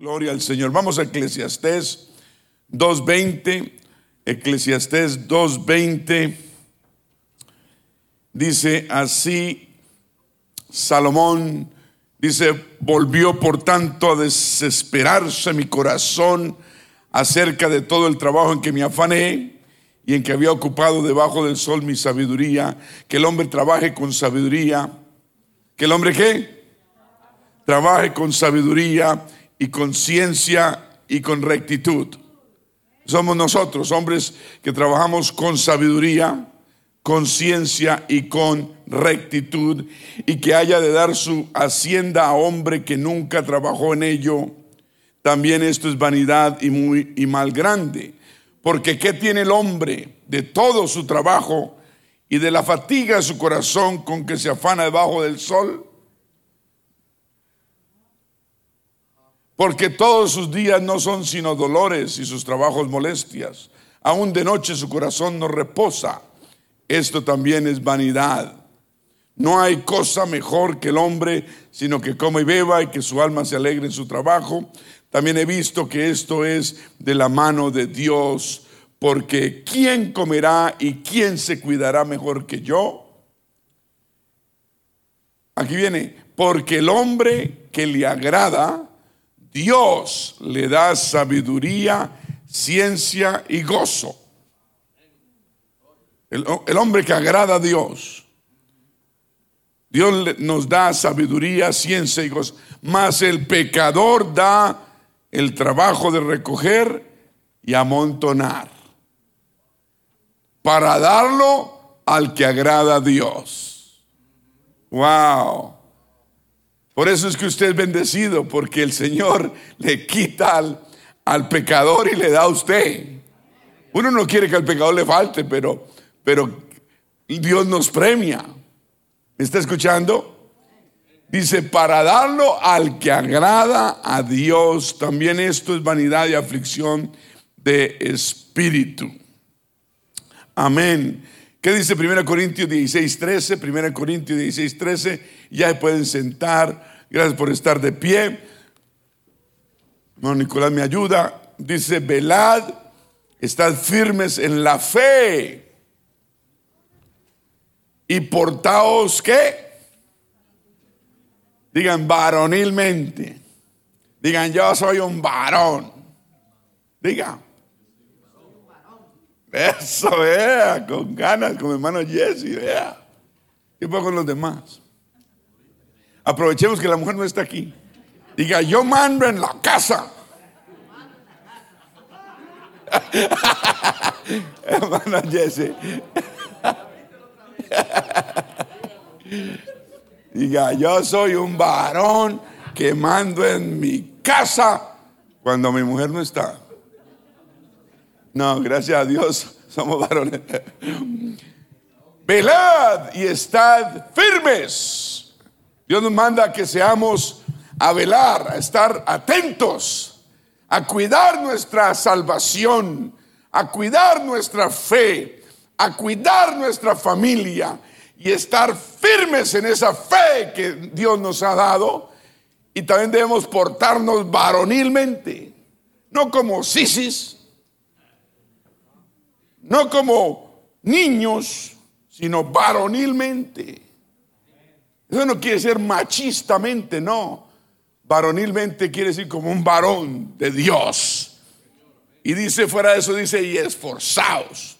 Gloria al Señor. Vamos a Eclesiastés 2.20. Eclesiastés 2.20. Dice así, Salomón dice, volvió por tanto a desesperarse mi corazón acerca de todo el trabajo en que me afané y en que había ocupado debajo del sol mi sabiduría, que el hombre trabaje con sabiduría, que el hombre qué? Trabaje con sabiduría y con ciencia y con rectitud. Somos nosotros, hombres que trabajamos con sabiduría, con ciencia y con rectitud, y que haya de dar su hacienda a hombre que nunca trabajó en ello. También esto es vanidad y muy y mal grande. Porque ¿qué tiene el hombre de todo su trabajo y de la fatiga de su corazón con que se afana debajo del sol? Porque todos sus días no son sino dolores y sus trabajos molestias. Aún de noche su corazón no reposa. Esto también es vanidad. No hay cosa mejor que el hombre, sino que come y beba y que su alma se alegre en su trabajo. También he visto que esto es de la mano de Dios, porque ¿quién comerá y quién se cuidará mejor que yo? Aquí viene, porque el hombre que le agrada, Dios le da sabiduría, ciencia y gozo. El, hombre que agrada a Dios. Dios nos da sabiduría, ciencia y gozo. Mas el pecador da el trabajo de recoger y amontonar. Para darlo al que agrada a Dios. Wow. Por eso es que usted es bendecido, porque el Señor le quita al, pecador y le da a usted. Uno no quiere que al pecador le falte, pero, pero Dios nos premia. ¿Me está escuchando? Dice, para darlo al que agrada a Dios, también esto es vanidad y aflicción de espíritu. Amén. ¿Qué dice 1 Corintios 16, 13? 1 Corintios 16, 13. Ya pueden sentar. Gracias por estar de pie. Hermano Nicolás me ayuda. Dice, velad, estad firmes en la fe. Y portaos, ¿qué? Digan varonilmente. Digan, yo soy un varón. Digan. Eso, vea, con ganas, con mi hermano Jesse, vea. ¿Qué pasa con los demás? Aprovechemos que la mujer no está aquí. Diga, yo mando en la casa. hermano Jesse. Diga, yo soy un varón que mando en mi casa cuando mi mujer no está. No, gracias a Dios somos varones. Velad y estad firmes. Dios nos manda que seamos a velar, a estar atentos, a cuidar nuestra salvación, a cuidar nuestra fe, a cuidar nuestra familia y estar firmes en esa fe que Dios nos ha dado. Y también debemos portarnos varonilmente, no como sisis, no como niños, sino varonilmente. Eso no quiere decir machistamente, no. Varonilmente quiere decir como un varón de Dios. Y dice fuera de eso, dice, y esforzados.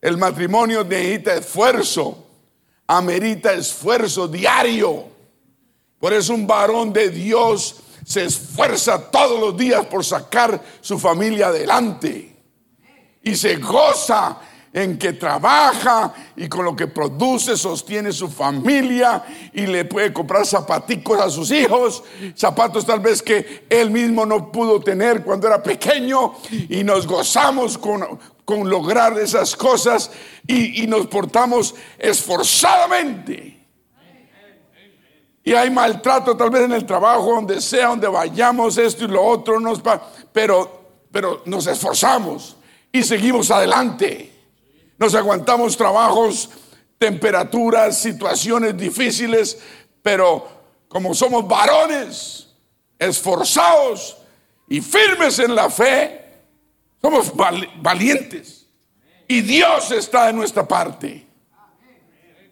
El matrimonio necesita esfuerzo, amerita esfuerzo diario. Por eso un varón de Dios se esfuerza todos los días por sacar su familia adelante y se goza en que trabaja y con lo que produce sostiene su familia y le puede comprar zapaticos a sus hijos, zapatos tal vez que él mismo no pudo tener cuando era pequeño y nos gozamos con, con lograr esas cosas y, y nos portamos esforzadamente. Y hay maltrato tal vez en el trabajo, donde sea, donde vayamos, esto y lo otro, nos, pero, pero nos esforzamos y seguimos adelante. Nos aguantamos trabajos, temperaturas, situaciones difíciles, pero como somos varones, esforzados, y firmes en la fe, somos valientes. Y Dios está de nuestra parte.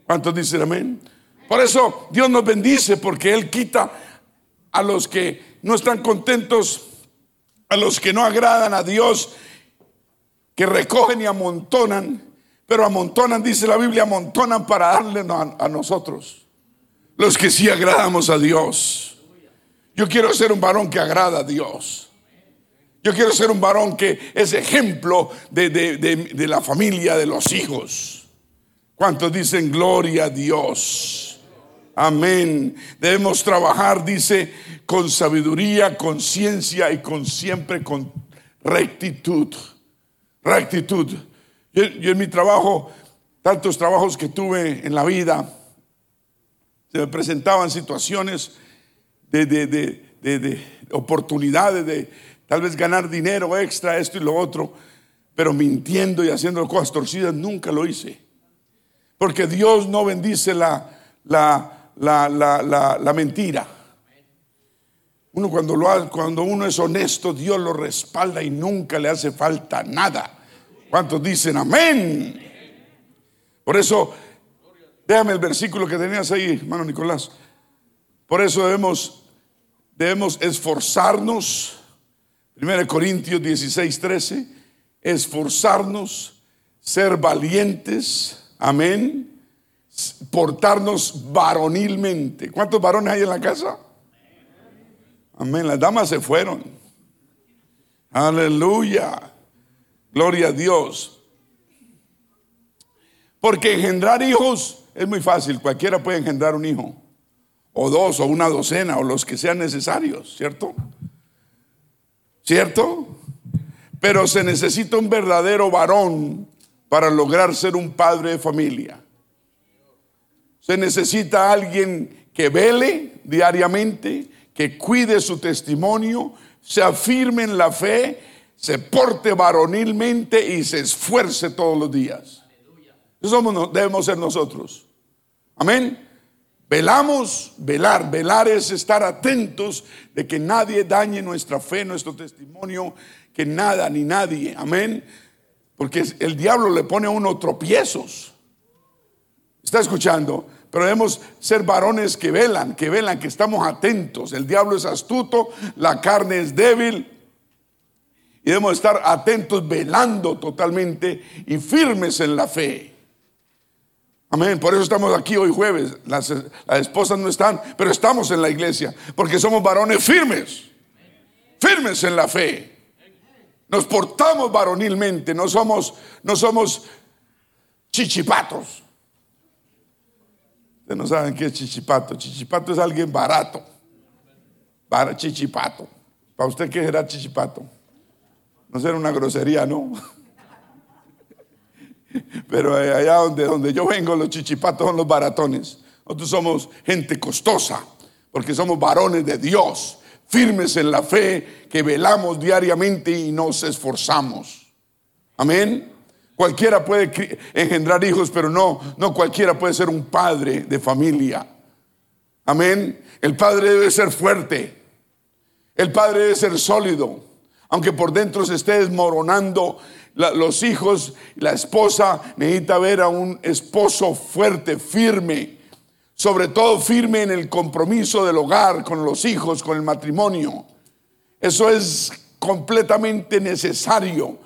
¿Cuántos dicen amén? Por eso Dios nos bendice porque Él quita a los que no están contentos, a los que no agradan a Dios, que recogen y amontonan, pero amontonan, dice la Biblia, amontonan para darle a, nosotros, los que sí agradamos a Dios. Yo quiero ser un varón que agrada a Dios. Yo quiero ser un varón que es ejemplo de, de la familia, de los hijos. ¿Cuántos dicen gloria a Dios? Amén. Debemos trabajar, dice, con sabiduría, con ciencia y con siempre con rectitud. Rectitud. Yo, en mi trabajo, tantos trabajos que tuve en la vida, se me presentaban situaciones de, de, de, de oportunidades de tal vez ganar dinero extra, esto y lo otro, pero mintiendo y haciendo cosas torcidas, nunca lo hice. Porque Dios no bendice la, la, la, mentira. Uno cuando, lo, cuando uno es honesto, Dios lo respalda y nunca le hace falta nada. ¿Cuántos dicen amén? Por eso, déjame el versículo que tenías ahí, hermano Nicolás. Por eso debemos, debemos esforzarnos, 1 Corintios 16, 13, esforzarnos, ser valientes Amén. Portarnos varonilmente. ¿Cuántos varones hay en la casa? Amén. Las damas se fueron. Aleluya. Gloria a Dios. Porque engendrar hijos es muy fácil. Cualquiera puede engendrar un hijo. O dos, o una docena, o los que sean necesarios. ¿Cierto? ¿Cierto? Pero se necesita un verdadero varón para lograr ser un padre de familia. Se necesita alguien que vele diariamente, que cuide su testimonio, se afirme en la fe, se porte varonilmente y se esfuerce todos los días. Eso debemos ser nosotros. Amén. Velamos, velar, velar es estar atentos de que nadie dañe nuestra fe, nuestro testimonio, que nada ni nadie, amén, porque el diablo le pone a uno tropiezos. ¿Está escuchando? Pero debemos ser varones que velan, que velan, que estamos atentos. El diablo es astuto, la carne es débil. Y debemos estar atentos, velando totalmente y firmes en la fe. Amén. Por eso estamos aquí hoy jueves. Las, esposas no están, pero estamos en la iglesia. Porque somos varones firmes. Firmes en la fe. Nos portamos varonilmente, no somos, no somos chichipatos. Ustedes no saben qué es chichipato. Chichipato es alguien barato. Para chichipato. ¿Para usted qué era chichipato? No será una grosería, ¿no? Pero allá donde, donde yo vengo, los chichipatos son los baratones. Nosotros somos gente costosa, porque somos varones de Dios firmes en la fe, que velamos diariamente y nos esforzamos. Amén. Cualquiera puede engendrar hijos, pero no, no cualquiera puede ser un padre de familia. Amén. El padre debe ser fuerte. El padre debe ser sólido. Aunque por dentro se esté desmoronando los hijos, la esposa necesita ver a un esposo fuerte, firme sobre todo firme en el compromiso del hogar, con los hijos, con el matrimonio. Eso es completamente necesario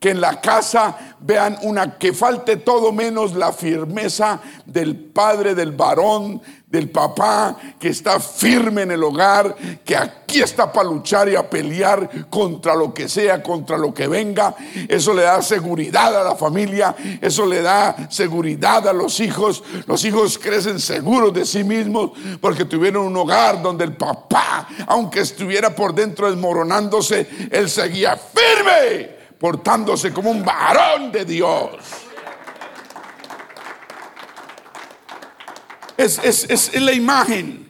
que en la casa vean una que falte todo menos la firmeza del padre, del varón, del papá que está firme en el hogar, que aquí está para luchar y a pelear contra lo que sea, contra lo que venga. Eso le da seguridad a la familia, eso le da seguridad a los hijos. Los hijos crecen seguros de sí mismos porque tuvieron un hogar donde el papá, aunque estuviera por dentro desmoronándose, él seguía firme portándose como un varón de Dios. Es, es, la imagen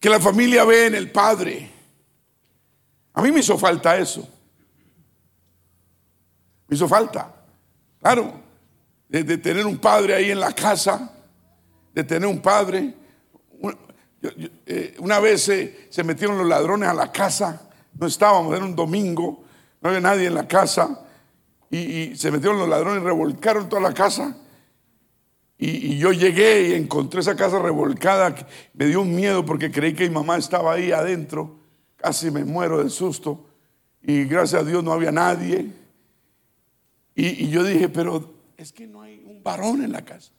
que la familia ve en el padre. A mí me hizo falta eso. Me hizo falta. Claro, de, tener un padre ahí en la casa, de tener un padre. Una, eh, vez se, metieron los ladrones a la casa no estábamos, era un domingo, no había nadie en la casa y, se metieron los ladrones, revolcaron toda la casa. Y, yo llegué y encontré esa casa revolcada. Me dio un miedo porque creí que mi mamá estaba ahí adentro. Casi me muero del susto. Y gracias a Dios no había nadie. Y, yo dije, pero es que no hay un varón en la casa.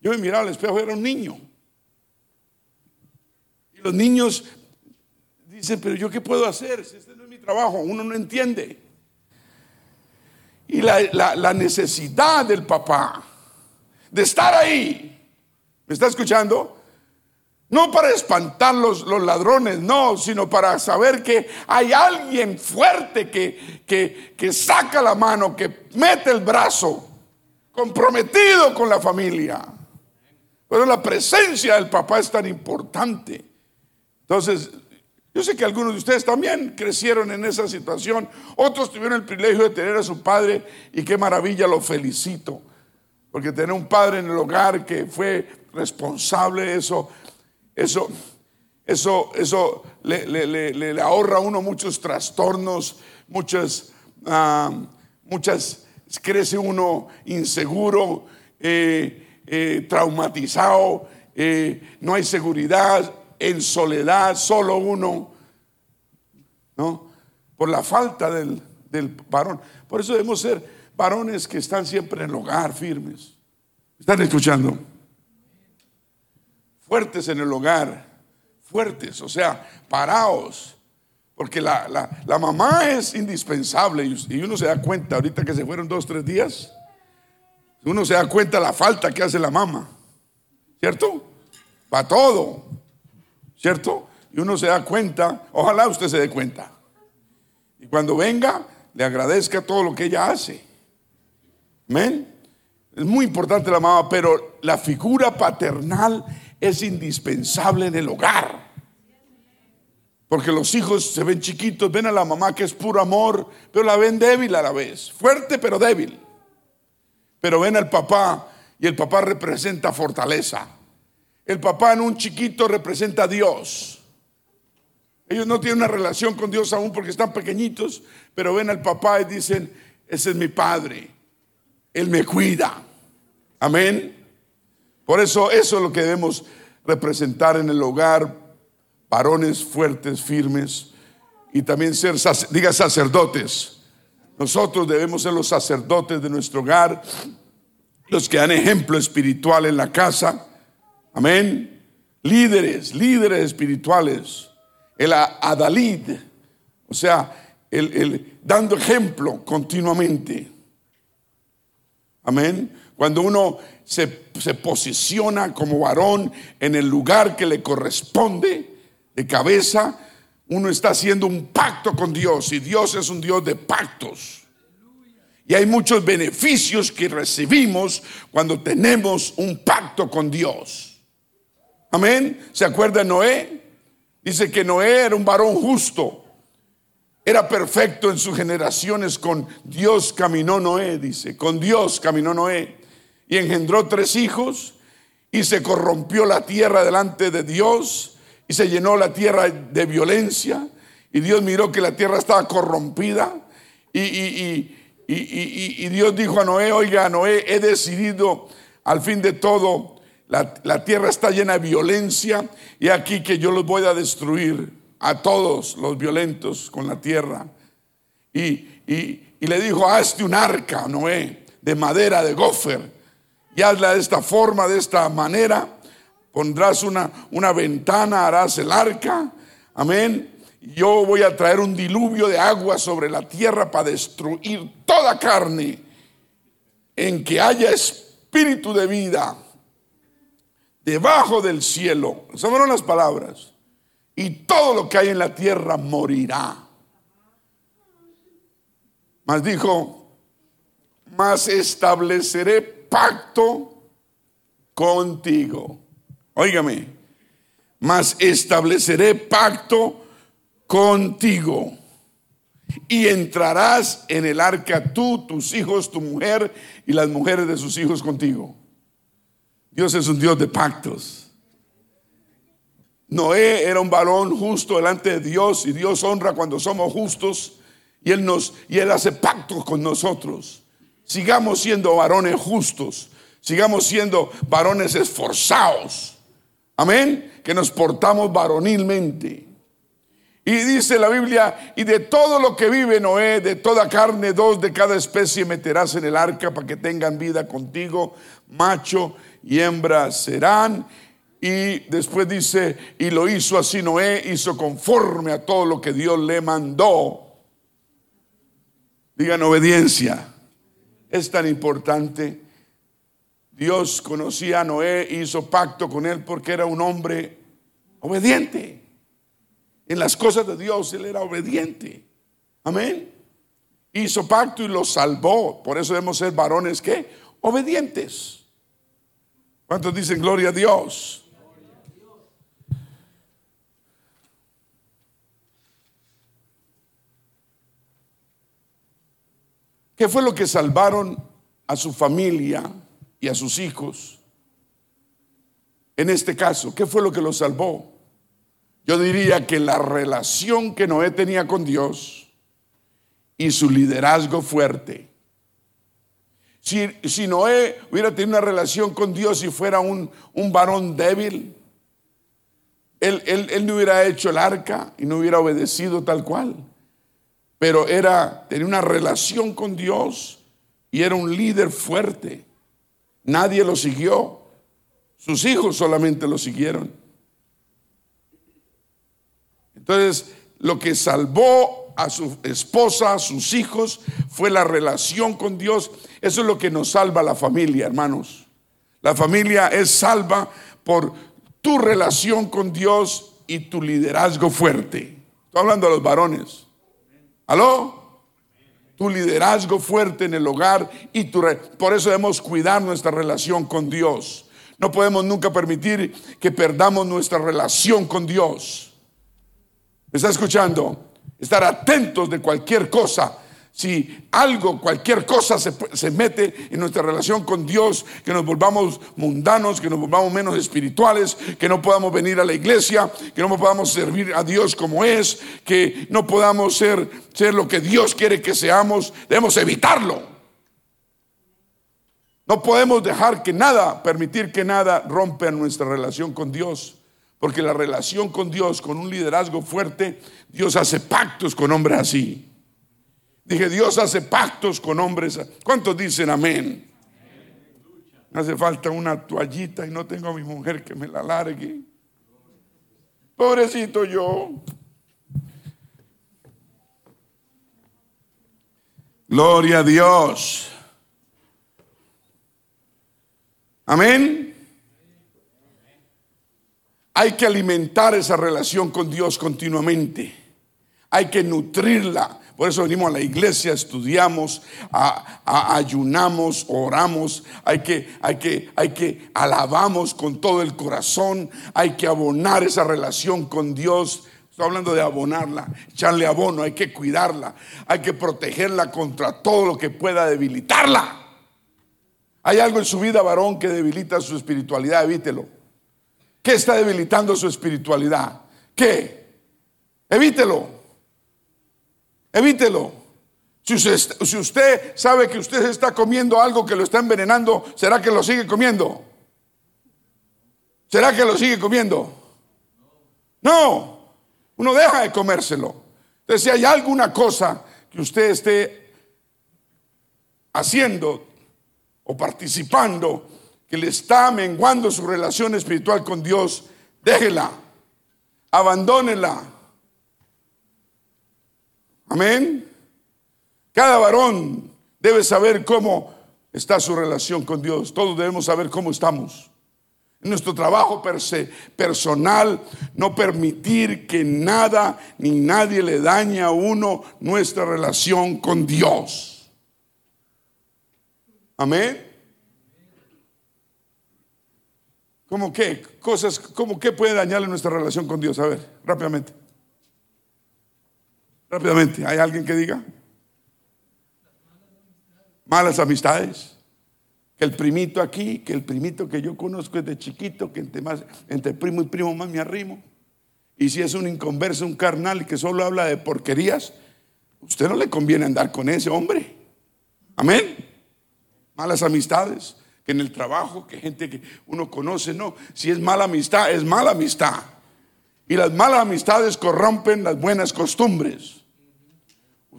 Yo me miraba al espejo, era un niño. Y los niños dicen, pero yo qué puedo hacer si este no es mi trabajo, uno no entiende. Y la, necesidad del papá de estar ahí, ¿me está escuchando? No para espantar los, los, ladrones, no, sino para saber que hay alguien fuerte que, que, que saca la mano, que mete el brazo, comprometido con la familia. Pero la presencia del papá es tan importante. Entonces, yo sé que algunos de ustedes también crecieron en esa situación. Otros tuvieron el privilegio de tener a su padre y qué maravilla, lo felicito. Porque tener un padre en el hogar que fue responsable, eso, eso, eso, eso le, ahorra a uno muchos trastornos, muchas, ah, muchas, crece uno inseguro, eh, eh, traumatizado, eh, no hay seguridad, en soledad, solo uno, ¿no? Por la falta del, varón. Por eso debemos ser varones que están siempre en el hogar, firmes. ¿Están escuchando? Fuertes en el hogar, fuertes, o sea, parados. Porque la, la, mamá es indispensable y uno se da cuenta, ahorita que se fueron dos, tres días, uno se da cuenta la falta que hace la mamá, ¿cierto? Para todo. ¿cierto? Y uno se da cuenta, ojalá usted se dé cuenta. Y cuando venga, le agradezca todo lo que ella hace. Amén. Es muy importante la mamá, pero la figura paternal es indispensable en el hogar. Porque los hijos se ven chiquitos, ven a la mamá que es puro amor, pero la ven débil a la vez, fuerte pero débil. Pero ven al papá y el papá representa fortaleza. El papá en un chiquito representa a Dios. Ellos no tienen una relación con Dios aún porque están pequeñitos, pero ven al papá y dicen, ese es mi padre, Él me cuida. Amén. Por eso eso es lo que debemos representar en el hogar, varones fuertes, firmes, y también ser, diga sacerdotes. Nosotros debemos ser los sacerdotes de nuestro hogar, los que dan ejemplo espiritual en la casa Amén. Líderes, líderes espirituales. El adalid, o sea, el, dando ejemplo continuamente. Amén. Cuando uno se, se, posiciona como varón en el lugar que le corresponde de cabeza, uno está haciendo un pacto con Dios y Dios es un Dios de pactos. Y hay muchos beneficios que recibimos cuando tenemos un pacto con Dios. Amén. ¿Se acuerda Noé? Dice que Noé era un varón justo. Era perfecto en sus generaciones. Con Dios caminó Noé, dice. Con Dios caminó Noé. Y engendró tres hijos. Y se corrompió la tierra delante de Dios. Y se llenó la tierra de violencia. Y Dios miró que la tierra estaba corrompida. Y, y, y, y Dios dijo a Noé, oiga, Noé, he decidido al fin de todo la, tierra está llena de violencia y aquí que yo los voy a destruir a todos los violentos con la tierra. Y, le dijo, hazte un arca, Noé, de madera, de gofer, y hazla de esta forma, de esta manera. Pondrás una, una ventana, harás el arca. Amén. Yo voy a traer un diluvio de agua sobre la tierra para destruir toda carne en que haya espíritu de vida debajo del cielo, esas fueron las palabras, y todo lo que hay en la tierra morirá. Mas dijo, mas estableceré pacto contigo. Óigame, mas estableceré pacto contigo. Y entrarás en el arca tú, tus hijos, tu mujer y las mujeres de sus hijos contigo. Dios es un Dios de pactos. Noé era un varón justo delante de Dios y Dios honra cuando somos justos y él nos y él hace pactos con nosotros. Sigamos siendo varones justos, sigamos siendo varones esforzados. Amén, que nos portamos varonilmente. Y dice la Biblia, y de todo lo que vive Noé, de toda carne, dos de cada especie meterás en el arca para que tengan vida contigo, macho y hembra serán. Y después dice, y lo hizo así Noé, hizo conforme a todo lo que Dios le mandó. Digan obediencia. Es tan importante. Dios conocía a Noé, hizo pacto con él porque era un hombre obediente. En las cosas de Dios él era obediente. Amén. Hizo pacto y lo salvó. Por eso debemos ser varones que obedientes. ¿Cuántos dicen gloria a Dios? ¿Qué fue lo que salvaron a su familia y a sus hijos? En este caso, ¿qué fue lo que los salvó? Yo diría que la relación que Noé tenía con Dios y su liderazgo fuerte. Si, Noé hubiera tenido una relación con Dios y fuera un, varón débil, él, él no hubiera hecho el arca y no hubiera obedecido tal cual pero era, tenía una relación con Dios y era un líder fuerte. Nadie lo siguió, sus hijos solamente lo siguieron. Entonces, lo que salvó a su esposa, a sus hijos, fue la relación con Dios. Eso es lo que nos salva la familia, hermanos. La familia es salva por tu relación con Dios y tu liderazgo fuerte. Estoy hablando a los varones. ¿Aló? Tu liderazgo fuerte en el hogar y tu... Por eso debemos cuidar nuestra relación con Dios. No podemos nunca permitir que perdamos nuestra relación con Dios. ¿Me está escuchando? Estar atentos de cualquier cosa si algo, cualquier cosa se, mete en nuestra relación con Dios, que nos volvamos mundanos, que nos volvamos menos espirituales, que no podamos venir a la iglesia, que no podamos servir a Dios como es, que no podamos ser, ser lo que Dios quiere que seamos, debemos evitarlo. No podemos dejar que nada, permitir que nada rompa nuestra relación con Dios. Porque la relación con Dios, con un liderazgo fuerte, Dios hace pactos con hombres así. Dije, Dios hace pactos con hombres. ¿Cuántos dicen amén? Hace falta una toallita y no tengo a mi mujer que me la largue. Pobrecito yo. Gloria a Dios. Amén. Hay que alimentar esa relación con Dios continuamente. Hay que nutrirla. Por eso venimos a la iglesia, estudiamos, ayunamos, oramos, hay que, hay, que, hay que alabamos con todo el corazón, hay que abonar esa relación con Dios. Estoy hablando de abonarla, echarle abono, hay que cuidarla, hay que protegerla contra todo lo que pueda debilitarla. Hay algo en su vida, varón, que debilita su espiritualidad, evítelo. ¿Qué está debilitando su espiritualidad? ¿Qué? Evítelo. Evítelo. Si usted, sabe que usted está comiendo algo que lo está envenenando, ¿será que lo sigue comiendo? ¿Será que lo sigue comiendo? No, uno deja de comérselo. Entonces, si hay alguna cosa que usted esté haciendo o participando que le está menguando su relación espiritual con Dios, déjela, abandónela Amén. Cada varón debe saber cómo está su relación con Dios. Todos debemos saber cómo estamos. Nuestro trabajo personal, no permitir que nada ni nadie le dañe a uno nuestra relación con Dios. Amén. ¿Cómo qué? Cosas, ¿cómo qué puede dañarle nuestra relación con Dios? A ver, rápidamente. Rápidamente, ¿hay alguien que diga? Malas amistades. Que el primito aquí, que el primito que yo conozco es de chiquito, que entre, más, entre primo y primo más me arrimo. Y si es un inconverso, un carnal que solo habla de porquerías, usted no le conviene andar con ese hombre. Amén. Malas amistades, que en el trabajo, que gente que uno conoce, no. Si es mala amistad, es mala amistad. Y las malas amistades corrompen las buenas costumbres.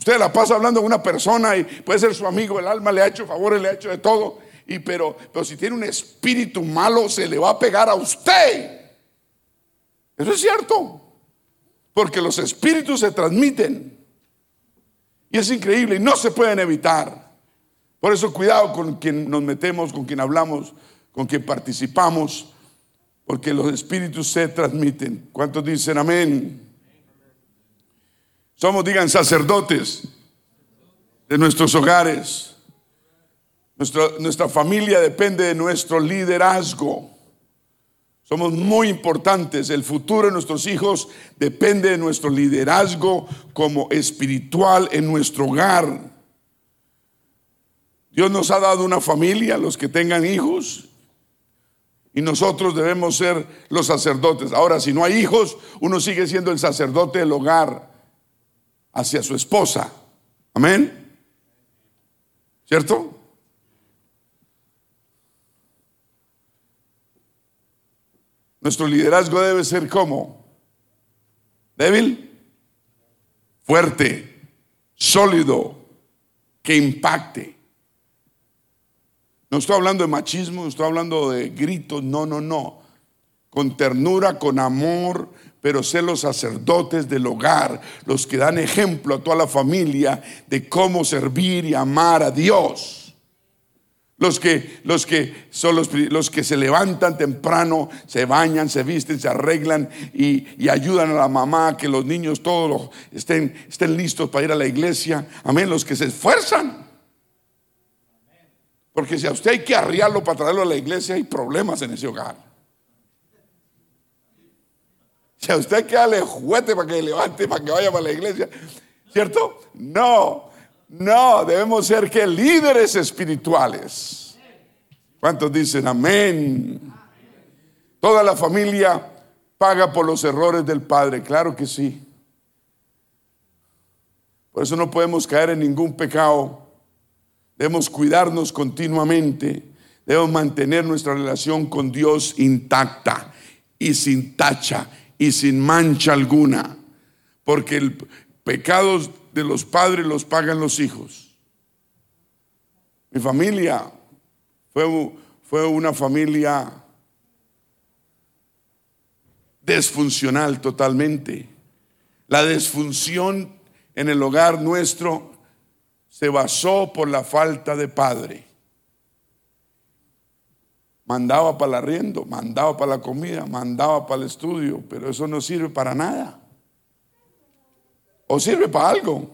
Usted la pasa hablando con una persona y puede ser su amigo, el alma le ha hecho favores, le ha hecho de todo. Y pero, pero si tiene un espíritu malo, se le va a pegar a usted. Eso es cierto. Porque los espíritus se transmiten. Y es increíble y no se pueden evitar. Por eso cuidado con quien nos metemos, con quien hablamos, con quien participamos, porque los espíritus se transmiten. ¿Cuántos dicen amén? Somos, digan, sacerdotes de nuestros hogares. nuestra familia depende de nuestro liderazgo. Somos muy importantes. El futuro de nuestros hijos depende de nuestro liderazgo como espiritual en nuestro hogar. Dios nos ha dado una familia, los que tengan hijos, y nosotros debemos ser los sacerdotes. Ahora, si no hay hijos, uno sigue siendo el sacerdote del hogar hacia su esposa. Amén. ¿Cierto? Nuestro liderazgo debe ser como débil, fuerte, sólido, que impacte. No estoy hablando de machismo, no estoy hablando de gritos, no, no, no. Con ternura, con amor, pero ser los sacerdotes del hogar, los que dan ejemplo a toda la familia de cómo servir y amar a Dios. Los que, los que son los, que se levantan temprano, se bañan, se visten, se arreglan y, ayudan a la mamá, que los niños todos estén, estén listos para ir a la iglesia. Amén, los que se esfuerzan. Porque si a usted hay que arriarlo para traerlo a la iglesia, hay problemas en ese hogar. Si usted hay que darle juguete para que levante, para que vaya para la iglesia, ¿cierto? No. No, debemos ser que líderes espirituales. ¿Cuántos dicen amén? Toda la familia paga por los errores del Padre, claro que sí. Por eso no podemos caer en ningún pecado. Debemos cuidarnos continuamente. Debemos mantener nuestra relación con Dios intacta y sin tacha y sin mancha alguna. Porque el pecado de los padres los pagan los hijos. Mi familia fue, fue una familia desfuncional totalmente. La desfunción en el hogar nuestro se basó por la falta de padre. Mandaba para el arriendo, mandaba para la comida, mandaba para el estudio, pero eso no sirve para nada o sirve para algo,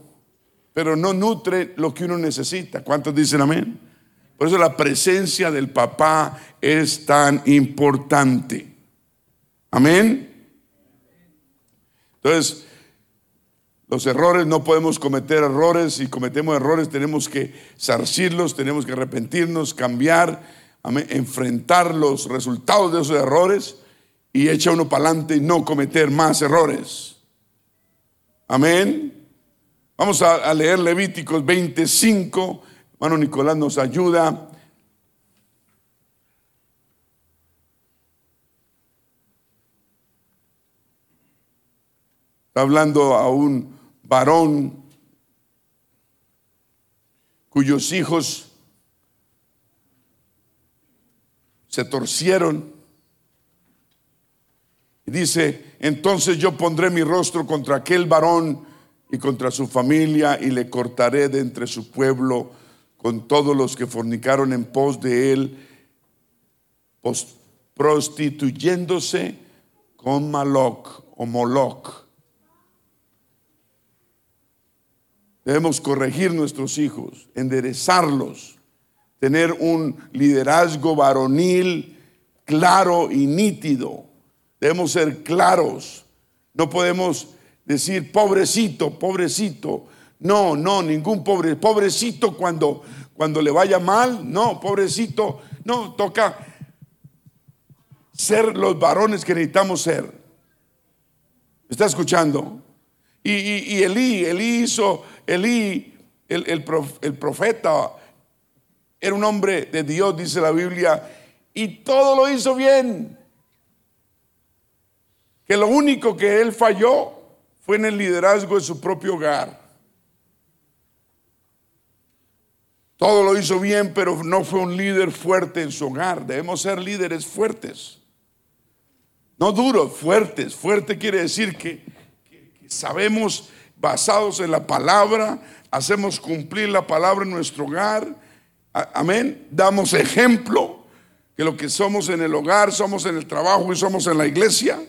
pero no nutre lo que uno necesita. ¿Cuántos dicen amén? Por eso la presencia del papá es tan importante. Amén. Entonces, los errores no podemos cometer errores. Si cometemos errores tenemos que zarcirlos, tenemos que arrepentirnos, cambiar, enfrentar los resultados de esos errores y echa uno para adelante y no cometer más errores. Amén. Vamos a, leer Levíticos 25. Hermano Nicolás nos ayuda. Está hablando a un varón cuyos hijos se torcieron. Y dice, entonces yo pondré mi rostro contra aquel varón y contra su familia y le cortaré de entre su pueblo con todos los que fornicaron en pos de él, prostituyéndose con Maloc o Moloc. Debemos corregir nuestros hijos, enderezarlos, tener un liderazgo varonil claro y nítido Debemos ser claros. No podemos decir pobrecito, pobrecito. No, no, ningún pobre. Pobrecito cuando, cuando le vaya mal. No, pobrecito. No, toca ser los varones que necesitamos ser. ¿Está escuchando? Y, Elí, Elí hizo, Elí, el, el profeta, era un hombre de Dios, dice la Biblia, y todo lo hizo bien. Que lo único que él falló fue en el liderazgo de su propio hogar. Todo lo hizo bien, pero no fue un líder fuerte en su hogar. Debemos ser líderes fuertes. No duros, fuertes. Fuerte quiere decir que, sabemos, basados en la palabra, hacemos cumplir la palabra en nuestro hogar. Amén. Damos ejemplo que lo que somos en el hogar, somos en el trabajo y somos en la iglesia.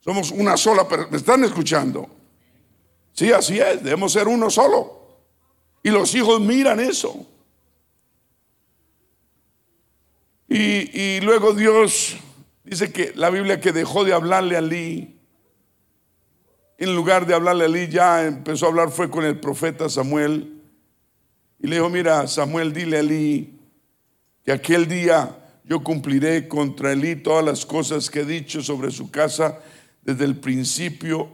Somos una sola persona. ¿Me están escuchando? Sí, así es. Debemos ser uno solo. Y los hijos miran eso. Y, luego Dios Dice que la Biblia que dejó de hablarle a Lee, en lugar de hablarle a Lee, ya empezó a hablar fue con el profeta Samuel. Y le dijo, mira, Samuel, dile a Lee que aquel día yo cumpliré contra Elí todas las cosas que he dicho sobre su casa desde el principio,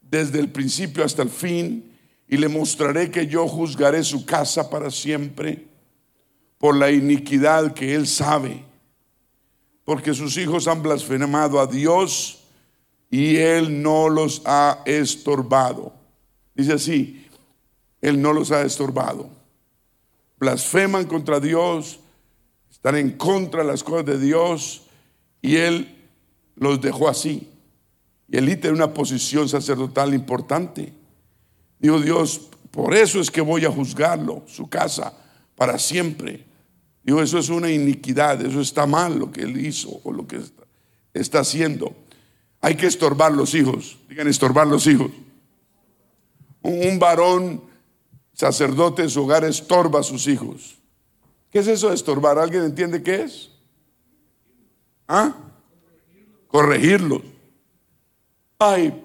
desde el principio hasta el fin, y le mostraré que yo juzgaré su casa para siempre por la iniquidad que él sabe, porque sus hijos han blasfemado a Dios y él no los ha estorbado. Dice así, él no los ha estorbado. Blasfeman contra Dios, están en contra de las cosas de Dios y él los dejó así. Y él tiene una posición sacerdotal importante. Dijo Dios, por eso es que voy a juzgarlo, su casa, para siempre. Dijo, eso es una iniquidad, eso está mal lo que él hizo o lo que está, haciendo. Hay que estorbar los hijos, digan estorbar los hijos. Un, varón sacerdote en su hogar estorba a sus hijos. ¿Qué es eso de estorbar? ¿Alguien entiende qué es? ¿Ah? Corregirlos. Ay,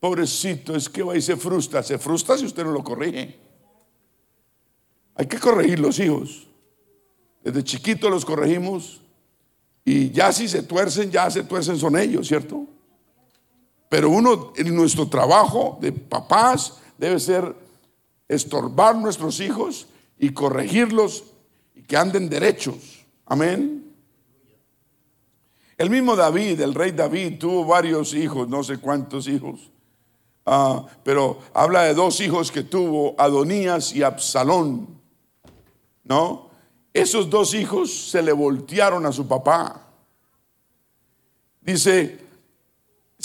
pobrecito, es que va y se frustra. Se frustra si usted no lo corrige. Hay que corregir los hijos. Desde chiquitos los corregimos y ya si se tuercen, ya se tuercen son ellos, ¿cierto? Pero uno en nuestro trabajo de papás debe ser estorbar nuestros hijos y corregirlos y que anden derechos. Amén. El mismo David, el rey David, tuvo varios hijos, no sé cuántos hijos, ah, pero habla de dos hijos que tuvo, Adonías y Absalón, ¿no? Esos dos hijos se le voltearon a su papá. Dice,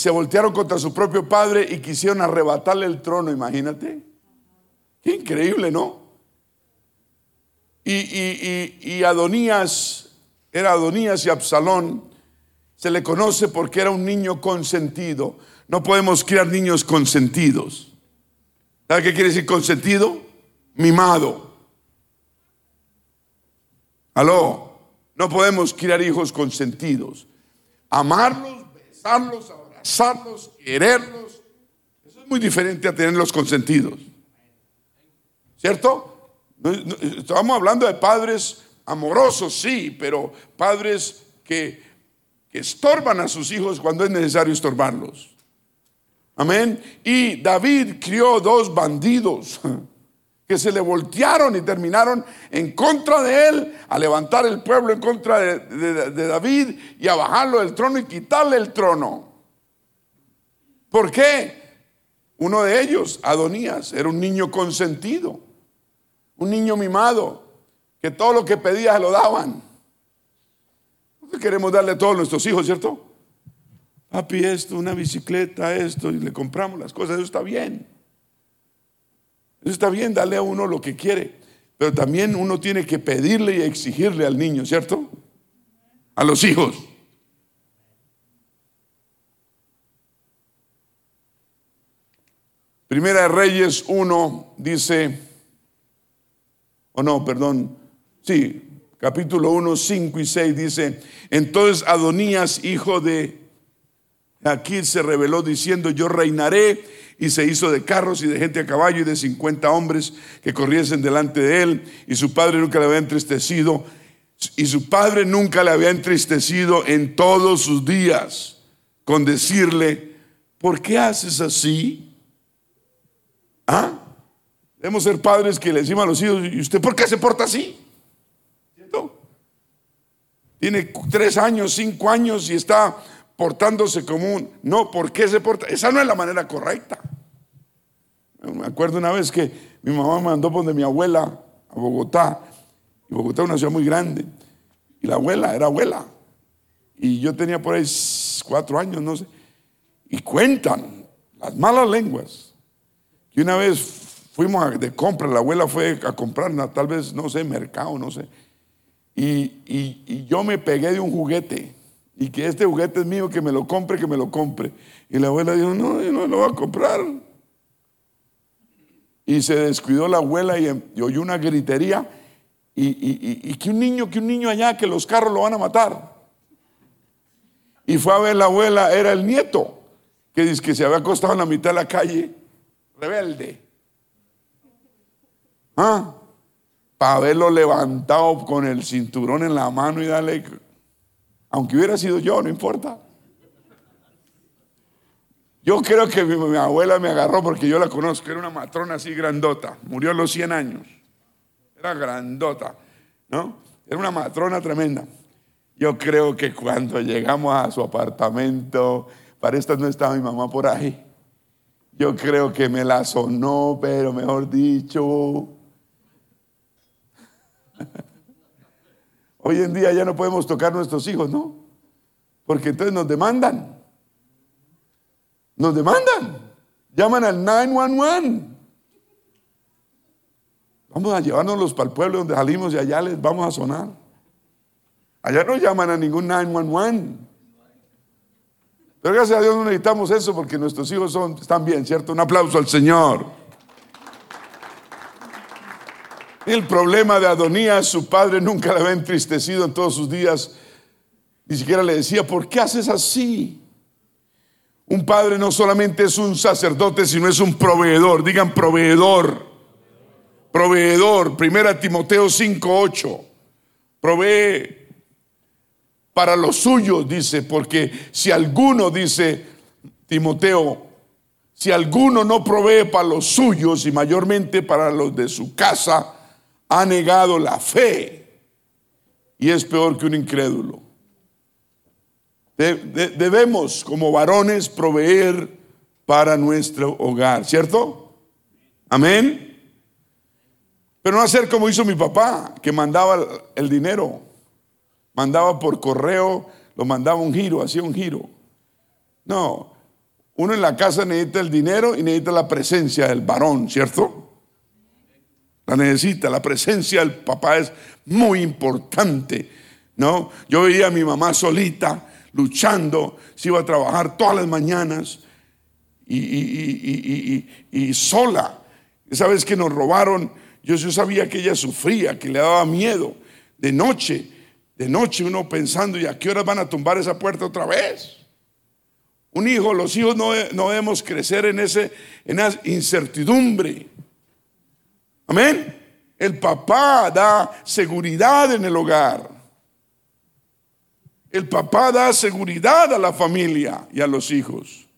se voltearon contra su propio padre y quisieron arrebatarle el trono, imagínate. Qué increíble, ¿no? Y, Adonías, era Adonías y Absalón, se le conoce porque era un niño consentido. No podemos criar niños consentidos. ¿Sabe qué quiere decir consentido? Mimado. Aló, no podemos criar hijos consentidos. Amarlos, besarlos, abrazarlos, quererlos. Eso es muy diferente a tenerlos consentidos. ¿Cierto? Estamos hablando de padres amorosos, sí, pero padres que, que estorban a sus hijos cuando es necesario estorbarlos. Amén. Y David crió dos bandidos que se le voltearon y terminaron en contra de él, a levantar el pueblo en contra de, David y a bajarlo del trono y quitarle el trono. ¿Por qué? Uno de ellos, Adonías, era un niño consentido, un niño mimado, que todo lo que pedía se lo daban. Queremos darle a todos nuestros hijos, ¿cierto? Papi, esto, una bicicleta, esto, y le compramos las cosas, eso está bien. Está bien, dale a uno lo que quiere, pero también uno tiene que pedirle y exigirle al niño, ¿cierto? A los hijos. Primera de Reyes 1 dice, o no, perdón, sí, capítulo 1, 5 y 6 dice, entonces Adonías, hijo de Aquí se reveló diciendo, yo reinaré y se hizo de carros y de gente a caballo y de 50 hombres que corriesen delante de él y su padre nunca le había entristecido Y su padre nunca le había entristecido en todos sus días con decirle, ¿por qué haces así? ¿Ah? Debemos ser padres que le decimos a los hijos, ¿y usted por qué se porta así? Tiene tres años, cinco años y está portándose como un... No, ¿por qué se porta? Esa no es la manera correcta. Me acuerdo una vez que mi mamá me mandó por de mi abuela a Bogotá. Y Bogotá es una ciudad muy grande. Y la abuela era abuela. Y yo tenía por ahí cuatro años, no sé. Y cuentan las malas lenguas. Que una vez fuimos de compra, la abuela fue a comprar, tal vez, no sé, mercado, no sé. Y, yo me pegué de un juguete. Y que este juguete es mío, que me lo compre, que me lo compre. Y la abuela dijo, no, yo no lo voy a comprar. Y se descuidó la abuela y, oyó una gritería. Y, que un niño, que un niño allá, que los carros lo van a matar. Y fue a ver la abuela, era el nieto, que dice que se había acostado en la mitad de la calle, rebelde. ¿Ah? para haberlo levantado con el cinturón en la mano y darle, aunque hubiera sido yo, no importa. Yo creo que mi, abuela me agarró porque yo la conozco, era una matrona así grandota, murió a los 100 años, era grandota, ¿no? Era una matrona tremenda. Yo creo que cuando llegamos a su apartamento, para esta no estaba mi mamá por ahí, yo creo que me la sonó, pero mejor dicho, Hoy en día ya no podemos tocar a nuestros hijos, ¿no? Porque entonces nos demandan. Nos demandan. Llaman al 911. Vamos a llevárnoslos para el pueblo donde salimos y allá les vamos a sonar. Allá no llaman a ningún 911. Pero gracias a Dios no necesitamos eso porque nuestros hijos son, están bien, ¿cierto? Un aplauso al Señor. El problema de Adonías, su padre nunca le había entristecido en todos sus días. Ni siquiera le decía, ¿por qué haces así? Un padre no solamente es un sacerdote, sino es un proveedor. Digan proveedor. Proveedor. Primera Timoteo 5:8. Provee para los suyos, dice, porque si alguno, dice Timoteo, si alguno no provee para los suyos y mayormente para los de su casa, ha negado la fe y es peor que un incrédulo. debemos como varones proveer para nuestro hogar, ¿cierto? Amén. Pero no hacer como hizo mi papá, que mandaba el dinero, mandaba por correo, lo mandaba un giro, hacía un giro. No, uno en la casa necesita el dinero y necesita la presencia del varón, ¿cierto? La necesita, la presencia del papá es muy importante. ¿no? Yo veía a mi mamá solita, luchando, se iba a trabajar todas las mañanas y, sola. Esa vez que nos robaron, yo, yo sabía que ella sufría, que le daba miedo. De noche, de noche uno pensando, ¿y a qué horas van a tumbar esa puerta otra vez? Un hijo, los hijos no, no debemos crecer en, ese, en esa incertidumbre. Amén. El papá da seguridad en el hogar. El papá da seguridad a la familia y a los hijos.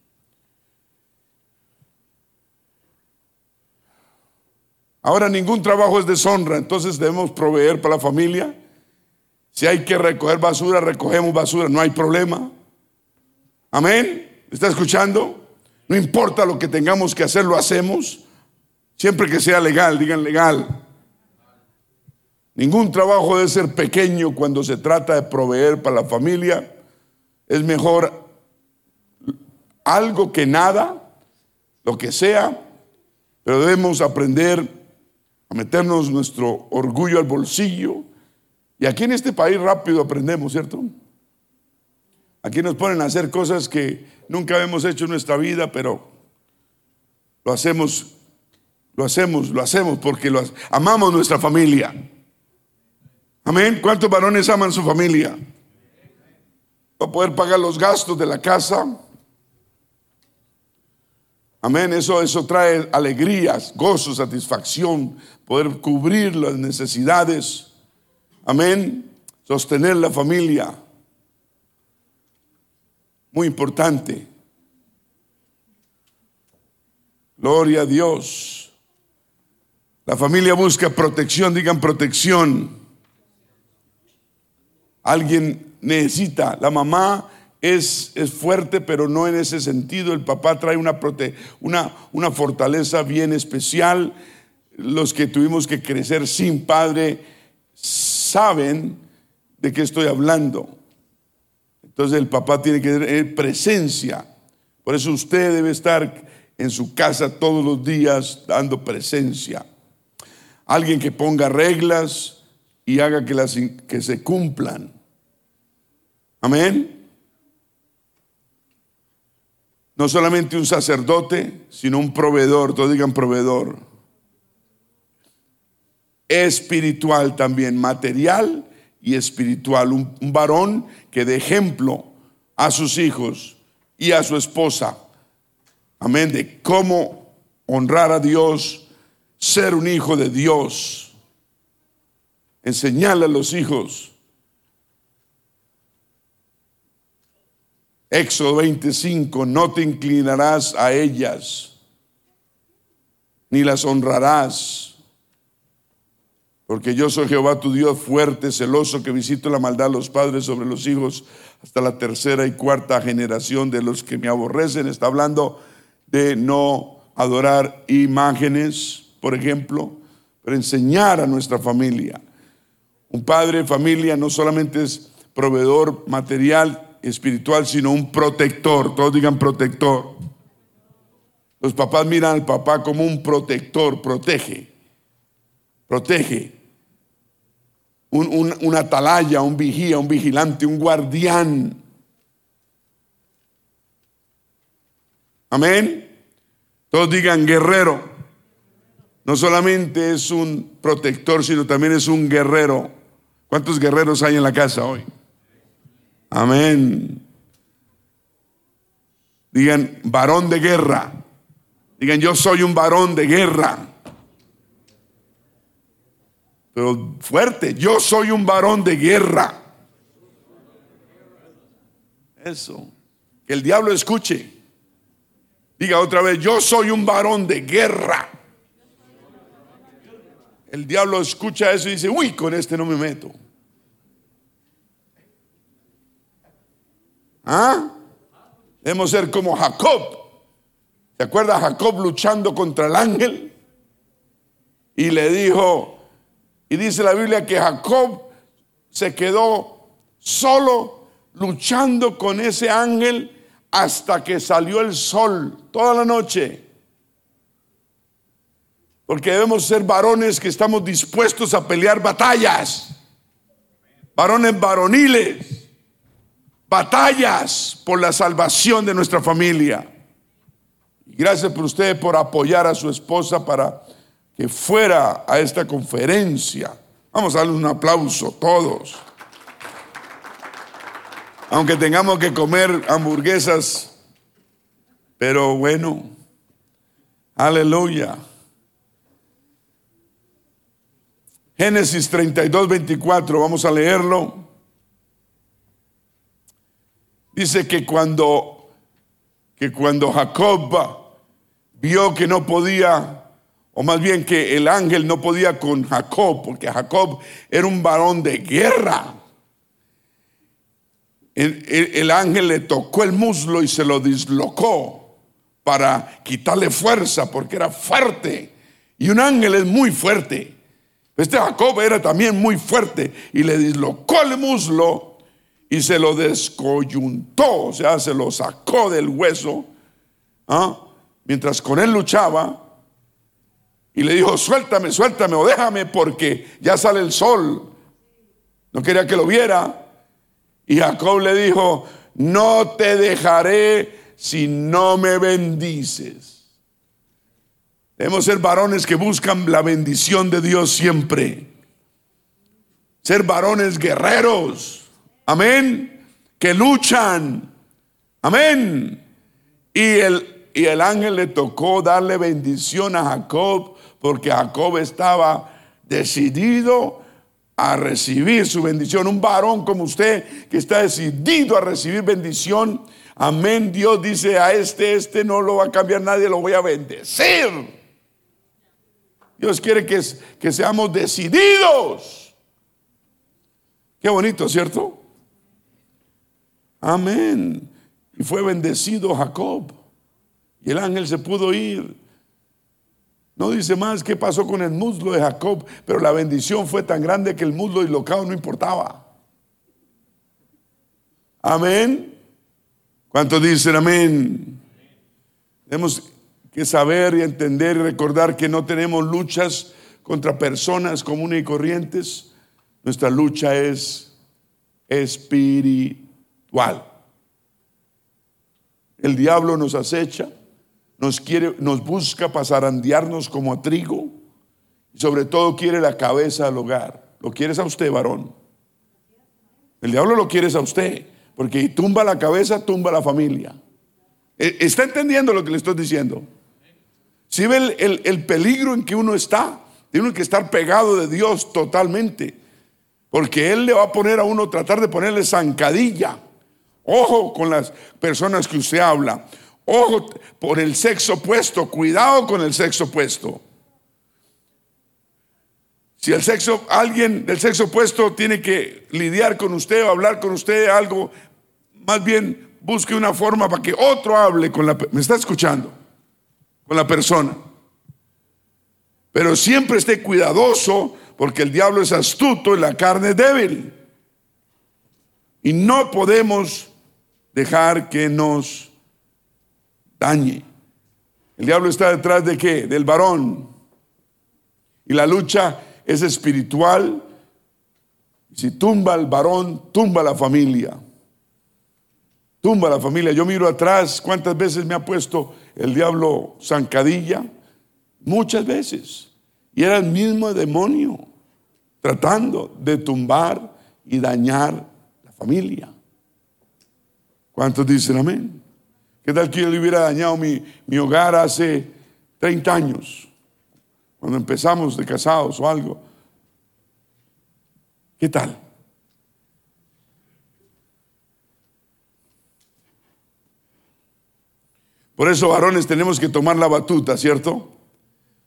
Ahora ningún trabajo es deshonra, entonces debemos proveer para la familia. Si hay que recoger basura, recogemos basura, no hay problema. Amén. ¿Está escuchando? No importa lo que tengamos que hacer, lo hacemos. Siempre que sea legal, digan legal. Ningún trabajo debe ser pequeño cuando se trata de proveer para la familia. Es mejor algo que nada, lo que sea, pero debemos aprender a meternos nuestro orgullo al bolsillo. Y aquí en este país rápido aprendemos, ¿cierto? Aquí nos ponen a hacer cosas que nunca hemos hecho en nuestra vida, pero lo hacemos lo hacemos, lo hacemos porque lo amamos nuestra familia. Amén. ¿Cuántos varones aman su familia? Para poder pagar los gastos de la casa. Amén. Eso, eso trae alegrías, gozo, satisfacción, poder cubrir las necesidades. Amén. sostener la familia. Muy importante. Gloria a Dios. La familia busca protección, digan protección. Alguien necesita, la mamá es, es, fuerte, pero no en ese sentido. El papá trae una, una, una fortaleza bien especial. Los que tuvimos que crecer sin padre saben de qué estoy hablando. Entonces el papá tiene que tener presencia. Por eso usted debe estar en su casa todos los días dando presencia. Alguien que ponga reglas y haga que, las, que se cumplan. Amén. No solamente un sacerdote, sino un proveedor, todos digan proveedor. Espiritual también, material y espiritual. Un, varón que dé ejemplo a sus hijos y a su esposa. Amén, de cómo honrar a Dios, ser un hijo de Dios. Enseñarle a los hijos. Éxodo 25, no te inclinarás a ellas, ni las honrarás porque yo soy Jehová tu Dios fuerte, celoso, que visito la maldad de los padres sobre los hijos hasta la tercera y cuarta generación de los que me aborrecen. Está hablando de no adorar imágenes, por ejemplo, pero enseñar a nuestra familia. Un padre, familia, no solamente es proveedor material, espiritual, sino un protector. Todos digan protector. Los papás miran al papá como un protector, protege, protege un, un, atalaya, un vigía, un vigilante, un guardián. Amén. Todos digan guerrero. No solamente es un protector, sino también es un guerrero. ¿Cuántos guerreros hay en la casa hoy? Amén. Digan varón de guerra. Digan yo soy un varón de guerra pero fuerte, yo soy un varón de guerra. Eso, que el diablo escuche. Diga otra vez, yo soy un varón de guerra. El diablo escucha eso y dice, uy, con este no me meto. ¿Ah? Debemos ser como Jacob. ¿Se acuerda Jacob luchando contra el ángel? Y le dijo, y dice la Biblia que Jacob se quedó solo luchando con ese ángel hasta que salió el sol toda la noche. Porque debemos ser varones que estamos dispuestos a pelear batallas. Varones varoniles. Batallas por la salvación de nuestra familia. gracias por usted por apoyar a su esposa para que fuera a esta conferencia. Vamos a darle un aplauso todos. Aunque tengamos que comer hamburguesas, pero bueno, aleluya. Génesis 32, 24, vamos a leerlo. Dice que cuando, que cuando Jacob vio que no podía o más bien que el ángel no podía con Jacob, porque Jacob era un varón de guerra. El, ángel le tocó el muslo y se lo dislocó para quitarle fuerza, porque era fuerte. Y un ángel es muy fuerte. Este Jacob era también muy fuerte y le dislocó el muslo y se lo descoyuntó, o sea, se lo sacó del hueso. ¿ah? Mientras con él luchaba, y le dijo, suéltame, suéltame o déjame porque ya sale el sol. No quería que lo viera. Y Jacob le dijo, no te dejaré si no me bendices. Debemos ser varones que buscan la bendición de Dios siempre. Ser varones guerreros. Amén. Que luchan. Amén. Y el, y el ángel le tocó darle bendición a Jacob porque Jacob estaba decidido a recibir su bendición. Un varón como usted que está decidido a recibir bendición. Amén. Dios dice a este, este no lo va a cambiar nadie, lo voy a bendecir. Dios quiere que, que seamos decididos. Qué bonito, ¿cierto? Amén. Y fue bendecido Jacob. Y el ángel se pudo ir. No dice más qué pasó con el muslo de Jacob, pero la bendición fue tan grande que el muslo dislocado no importaba. Amén. ¿Cuántos dicen amén? Tenemos que saber y entender y recordar que no tenemos luchas contra personas comunes y corrientes. Nuestra lucha es espiritual. El diablo nos acecha nos quiere, nos busca para zarandearnos como a trigo y sobre todo quiere la cabeza al hogar. Lo quieres a usted, varón. El diablo lo quieres a usted, porque tumba la cabeza, tumba la familia. E, ¿Está entendiendo lo que le estoy diciendo? Si ve el, el peligro en que uno está, tiene que estar pegado de Dios totalmente, porque Él le va a poner a uno, tratar de ponerle zancadilla. Ojo con las personas que usted habla. Ojo por el sexo opuesto, cuidado con el sexo opuesto. Si el sexo, alguien del sexo opuesto tiene que lidiar con usted o hablar con usted algo, más bien busque una forma para que otro hable con la me está escuchando, con la persona. Pero siempre esté cuidadoso porque el diablo es astuto y la carne es débil. Y no podemos dejar que nos dañe. El diablo está detrás de qué? Del varón. Y la lucha es espiritual. Si tumba al varón, tumba la familia. Tumba la familia. Yo miro atrás cuántas veces me ha puesto el diablo zancadilla. Muchas veces. Y era el mismo demonio tratando de tumbar y dañar la familia. ¿Cuántos dicen amén? ¿Qué tal que yo le hubiera dañado mi, mi hogar hace 30 años? Cuando empezamos de casados o algo. ¿Qué tal? Por eso, varones, tenemos que tomar la batuta, ¿cierto?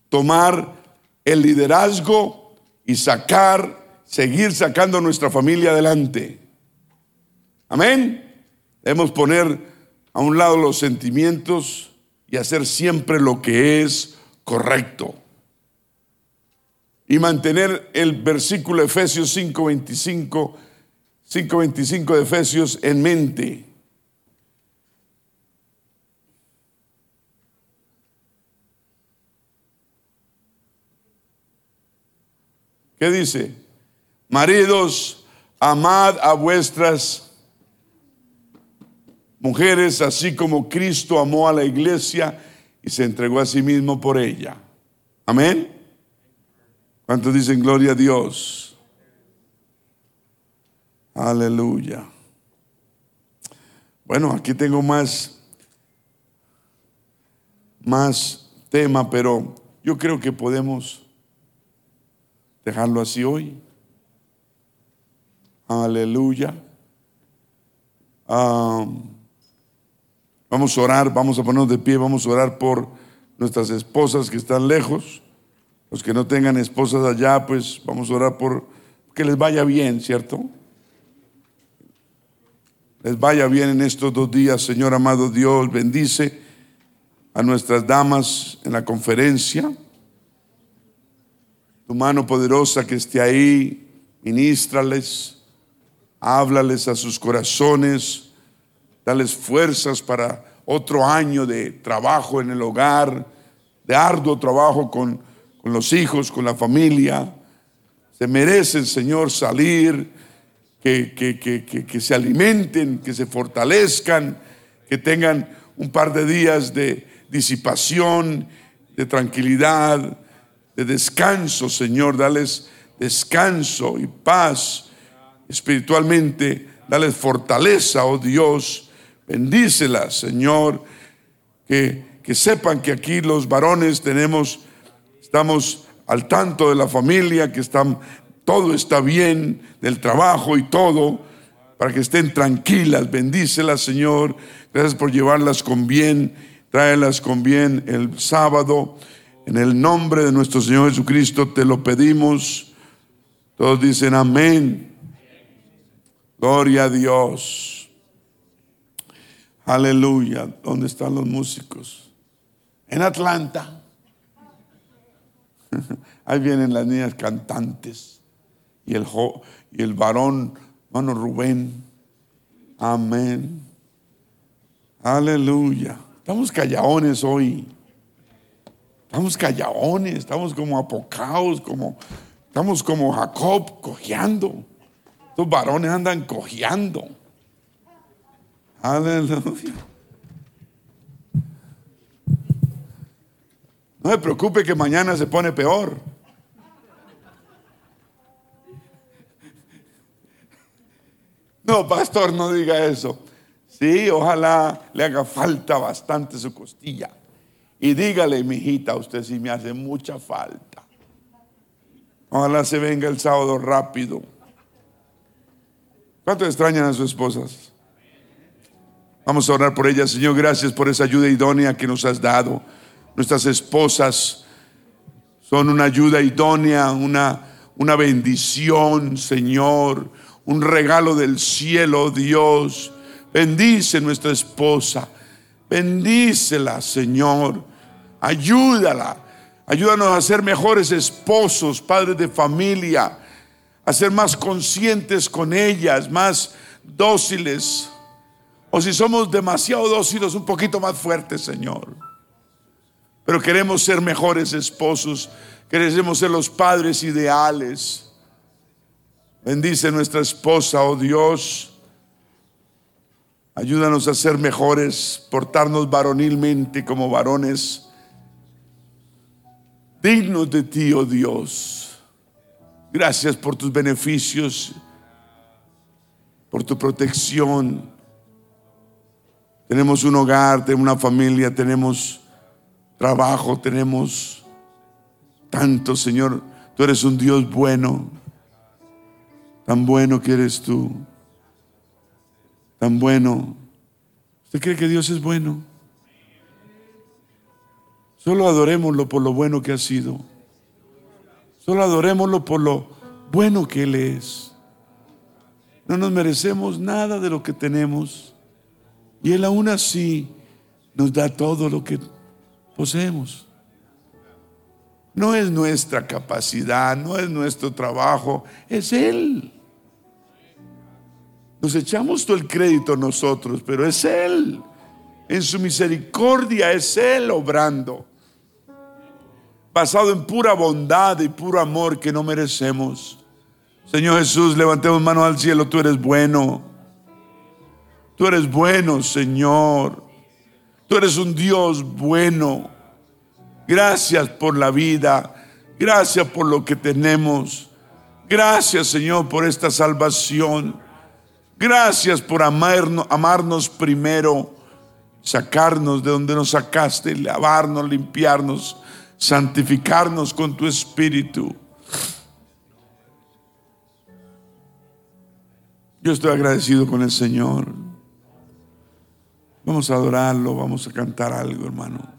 Tomar el liderazgo y sacar, seguir sacando a nuestra familia adelante. Amén. Debemos poner a un lado los sentimientos y hacer siempre lo que es correcto. Y mantener el versículo Efesios 5:25, 5:25 de Efesios en mente. ¿Qué dice? Maridos, amad a vuestras Mujeres, así como Cristo amó a la iglesia y se entregó a sí mismo por ella. Amén. ¿Cuántos dicen gloria a Dios? Aleluya. Bueno, aquí tengo más, más tema, pero yo creo que podemos dejarlo así hoy. Aleluya. Um, Vamos a orar, vamos a ponernos de pie, vamos a orar por nuestras esposas que están lejos. Los que no tengan esposas allá, pues vamos a orar por que les vaya bien, ¿cierto? Les vaya bien en estos dos días, Señor amado Dios, bendice a nuestras damas en la conferencia. Tu mano poderosa que esté ahí, ministrales, háblales a sus corazones Dales fuerzas para otro año de trabajo en el hogar, de arduo trabajo con, los hijos, con la familia. Se merecen, Señor, salir, que, que, se alimenten, que se fortalezcan, que tengan un par de días de disipación, de tranquilidad, de descanso, Señor. Dales descanso y paz espiritualmente. Dales fortaleza, oh Dios Bendícelas, Señor. Que, que sepan que aquí los varones tenemos, estamos al tanto de la familia, que están todo está bien, del trabajo y todo, para que estén tranquilas. Bendícelas, Señor. Gracias por llevarlas con bien, tráelas con bien el sábado. En el nombre de nuestro Señor Jesucristo te lo pedimos. Todos dicen amén. Gloria a Dios. Aleluya. ¿Dónde están los músicos? En Atlanta. Ahí vienen las niñas cantantes y el, y el varón, hermano Rubén. Amén. Aleluya. Estamos callaones hoy. Estamos callaones, estamos como apocados, como, estamos como Jacob cojeando. Estos varones andan cojeando. Aleluya. No se preocupe que mañana se pone peor. No, pastor, no diga eso. Sí, ojalá le haga falta bastante su costilla. Y dígale, mi hijita, usted sí me hace mucha falta. Ojalá se venga el sábado rápido. ¿Cuánto extrañan a sus esposas? Vamos a orar por ellas. Señor, gracias por esa ayuda idónea que nos has dado. Nuestras esposas son una ayuda idónea, una, una bendición, Señor un regalo del cielo, Dios. Bendice nuestra esposa. Bendícela, Señor. Ayúdala. Ayúdanos a ser mejores esposos, padres de familia, a ser más conscientes con ellas, más dóciles. O si somos demasiado dóciles, un poquito más fuertes, Señor. Pero queremos ser mejores esposos, queremos ser los padres ideales. Bendice nuestra esposa, oh Dios. Ayúdanos a ser mejores, portarnos varonilmente como varones, dignos de ti, oh Dios. Gracias por tus beneficios, por tu protección. Tenemos un hogar, tenemos una familia, tenemos trabajo, tenemos tanto, Señor. Tú eres un Dios bueno. Tan bueno que eres tú. Tan bueno. ¿Usted cree que Dios es bueno? Solo adorémoslo por lo bueno que ha sido. Solo adorémoslo por lo bueno que Él es. No nos merecemos nada de lo que tenemos. Y Él aún así nos da todo lo que poseemos. No es nuestra capacidad, no es nuestro trabajo, es Él. Nos echamos todo el crédito nosotros, pero es Él. En su misericordia es Él obrando. Basado en pura bondad y puro amor que no merecemos. Señor Jesús, levantemos manos al cielo, tú eres bueno. Tú eres bueno, Señor. Tú eres un Dios bueno. Gracias por la vida. Gracias por lo que tenemos. Gracias, Señor, por esta salvación. Gracias por amarnos, amarnos primero, sacarnos de donde nos sacaste, lavarnos, limpiarnos, santificarnos con tu espíritu. Yo estoy agradecido con el Señor. Vamos a adorarlo, vamos a cantar algo, hermano.